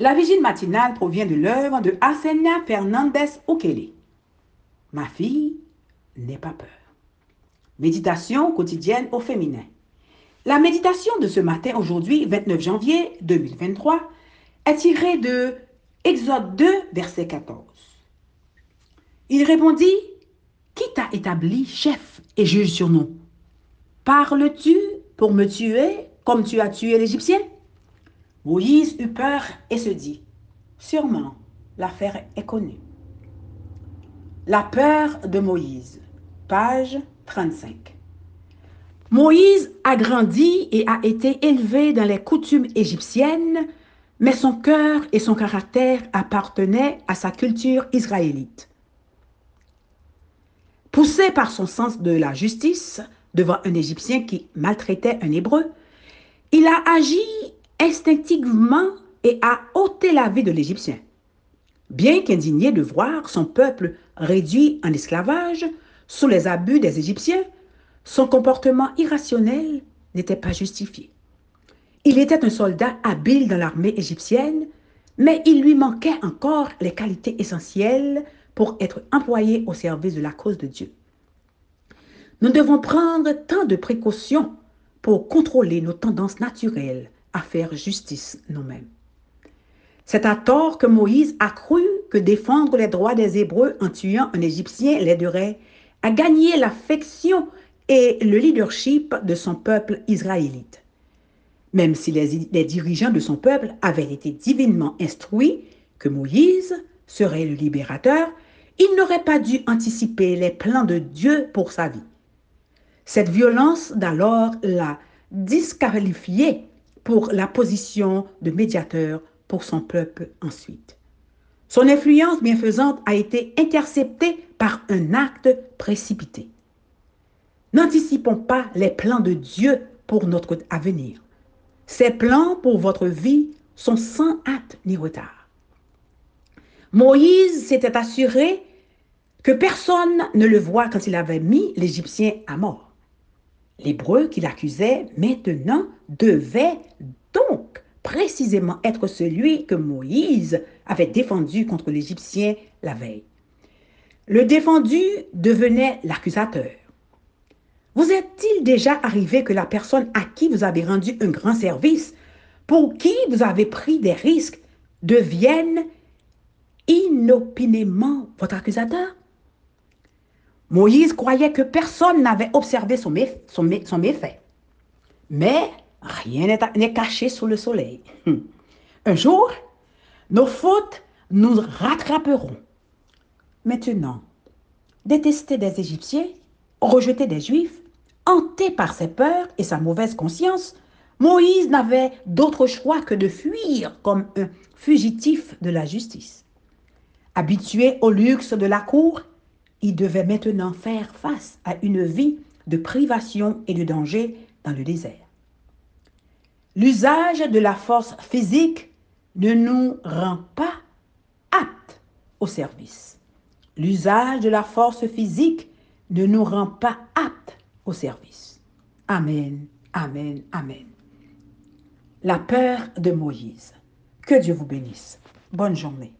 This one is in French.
La vigile matinale provient de l'œuvre de Arsenia Fernandez Okele. Ma fille, n'aie pas peur. Méditation quotidienne au féminin. La méditation de ce matin, aujourd'hui, 29 janvier 2023, est tirée de Exode 2, verset 14. Il répondit, Qui t'a établi chef et juge sur nous? Parles-tu pour me tuer comme tu as tué l'Égyptien? Moïse eut peur et se dit, Sûrement, l'affaire est connue. La peur de Moïse, page 35. Moïse a grandi et a été élevé dans les coutumes égyptiennes, mais son cœur et son caractère appartenaient à sa culture israélite. Poussé par son sens de la justice devant un Égyptien qui maltraitait un Hébreu, il a agi instinctivement et a ôté la vie de l'Égyptien. Bien qu'indigné de voir son peuple réduit en esclavage sous les abus des Égyptiens, son comportement irrationnel n'était pas justifié. Il était un soldat habile dans l'armée égyptienne, mais il lui manquait encore les qualités essentielles pour être employé au service de la cause de Dieu. Nous devons prendre tant de précautions pour contrôler nos tendances naturelles à faire justice nous-mêmes. C'est à tort que Moïse a cru que défendre les droits des Hébreux en tuant un Égyptien l'aiderait à gagner l'affection et le leadership de son peuple israélite. Même si les, les, dirigeants de son peuple avaient été divinement instruits que Moïse serait le libérateur, il n'aurait pas dû anticiper les plans de Dieu pour sa vie. Cette violence d'alors l'a disqualifié pour la position de médiateur pour son peuple ensuite. Son influence bienfaisante a été interceptée par un acte précipité. N'anticipons pas les plans de Dieu pour notre avenir. Ses plans pour votre vie sont sans hâte ni retard. Moïse s'était assuré que personne ne le voit quand il avait mis l'Égyptien à mort. L'Hébreu qu'il accusait maintenant devait donc précisément être celui que Moïse avait défendu contre l'Égyptien la veille. Le défendu devenait l'accusateur. Vous est-il déjà arrivé que la personne à qui vous avez rendu un grand service, pour qui vous avez pris des risques, devienne inopinément votre accusateur? Moïse croyait que personne n'avait observé son, méfait. Mais rien n'est caché sous le soleil. Un jour, nos fautes nous rattraperont. Maintenant, détester des Égyptiens, rejeter des Juifs, hanté par ses peurs et sa mauvaise conscience, Moïse n'avait d'autre choix que de fuir comme un fugitif de la justice. Habitué au luxe de la cour, il devait maintenant faire face à une vie de privation et de danger dans le désert. L'usage de la force physique ne nous rend pas aptes au service. L'usage de la force physique ne nous rend pas aptes au service. Amen, amen, amen. La peur de Moïse. Que Dieu vous bénisse. Bonne journée.